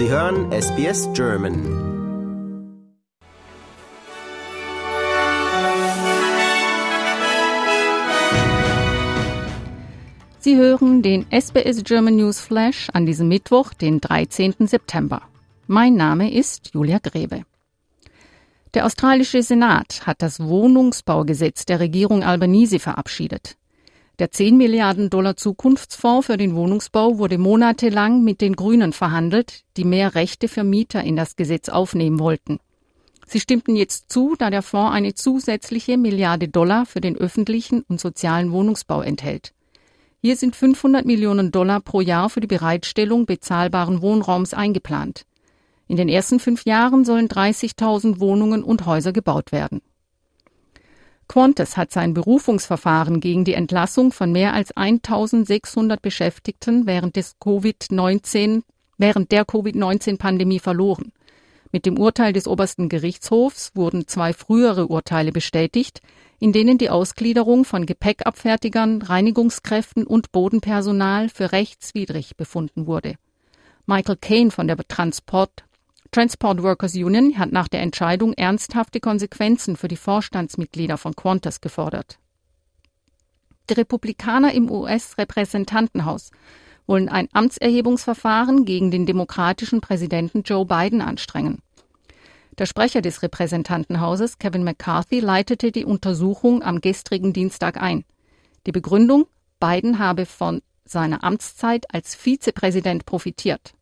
Sie hören SBS German. Sie hören den SBS German News Flash an diesem Mittwoch, den 13. September. Mein Name ist Julia Grebe. Der australische Senat hat das Wohnungsbaugesetz der Regierung Albanese verabschiedet. Der 10 Milliarden Dollar Zukunftsfonds für den Wohnungsbau wurde monatelang mit den Grünen verhandelt, die mehr Rechte für Mieter in das Gesetz aufnehmen wollten. Sie stimmten jetzt zu, da der Fonds eine zusätzliche Milliarde Dollar für den öffentlichen und sozialen Wohnungsbau enthält. Hier sind 500 Millionen Dollar pro Jahr für die Bereitstellung bezahlbaren Wohnraums eingeplant. In den ersten fünf Jahren sollen 30.000 Wohnungen und Häuser gebaut werden. Qantas hat sein Berufungsverfahren gegen die Entlassung von mehr als 1600 Beschäftigten während des Covid-19 während der Covid-19-Pandemie verloren. Mit dem Urteil des obersten Gerichtshofs wurden zwei frühere Urteile bestätigt, in denen die Ausgliederung von Gepäckabfertigern, Reinigungskräften und Bodenpersonal für rechtswidrig befunden wurde. Michael Kane von der Transport Transport Workers Union hat nach der Entscheidung ernsthafte Konsequenzen für die Vorstandsmitglieder von Qantas gefordert. Die Republikaner im US-Repräsentantenhaus wollen ein Amtserhebungsverfahren gegen den demokratischen Präsidenten Joe Biden anstrengen. Der Sprecher des Repräsentantenhauses, Kevin McCarthy, leitete die Untersuchung am gestrigen Dienstag ein. Die Begründung, Biden habe von seiner Amtszeit als Vizepräsident profitiert.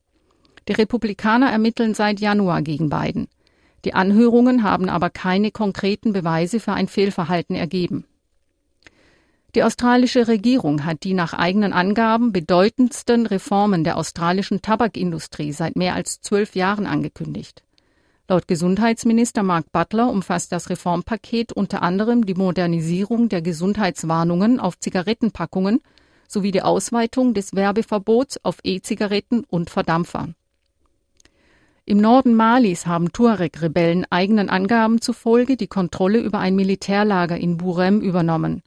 Die Republikaner ermitteln seit Januar gegen Biden. Die Anhörungen haben aber keine konkreten Beweise für ein Fehlverhalten ergeben. Die australische Regierung hat die nach eigenen Angaben bedeutendsten Reformen der australischen Tabakindustrie seit mehr als zwölf Jahren angekündigt. Laut Gesundheitsminister Mark Butler umfasst das Reformpaket unter anderem die Modernisierung der Gesundheitswarnungen auf Zigarettenpackungen sowie die Ausweitung des Werbeverbots auf E-Zigaretten und Verdampfern. Im Norden Malis haben Tuareg-Rebellen eigenen Angaben zufolge die Kontrolle über ein Militärlager in Burem übernommen.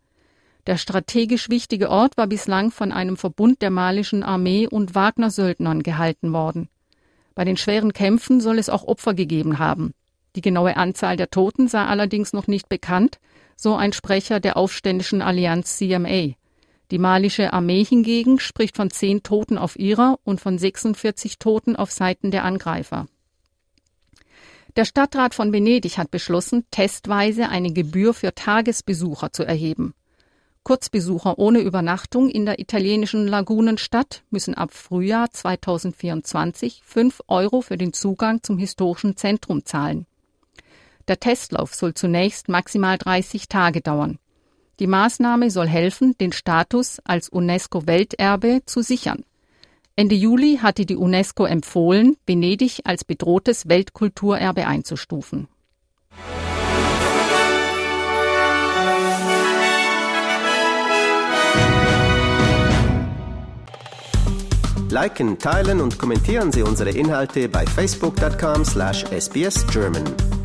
Der strategisch wichtige Ort war bislang von einem Verbund der malischen Armee und Wagner-Söldnern gehalten worden. Bei den schweren Kämpfen soll es auch Opfer gegeben haben. Die genaue Anzahl der Toten sei allerdings noch nicht bekannt, so ein Sprecher der aufständischen Allianz CMA. Die malische Armee hingegen spricht von zehn Toten auf ihrer und von 46 Toten auf Seiten der Angreifer. Der Stadtrat von Venedig hat beschlossen, testweise eine Gebühr für Tagesbesucher zu erheben. Kurzbesucher ohne Übernachtung in der italienischen Lagunenstadt müssen ab Frühjahr 2024 fünf Euro für den Zugang zum historischen Zentrum zahlen. Der Testlauf soll zunächst maximal 30 Tage dauern. Die Maßnahme soll helfen, den Status als UNESCO-Welterbe zu sichern. Ende Juli hatte die UNESCO empfohlen, Venedig als bedrohtes Weltkulturerbe einzustufen. Liken, teilen und kommentieren Sie unsere Inhalte bei facebook.com/sbsgerman.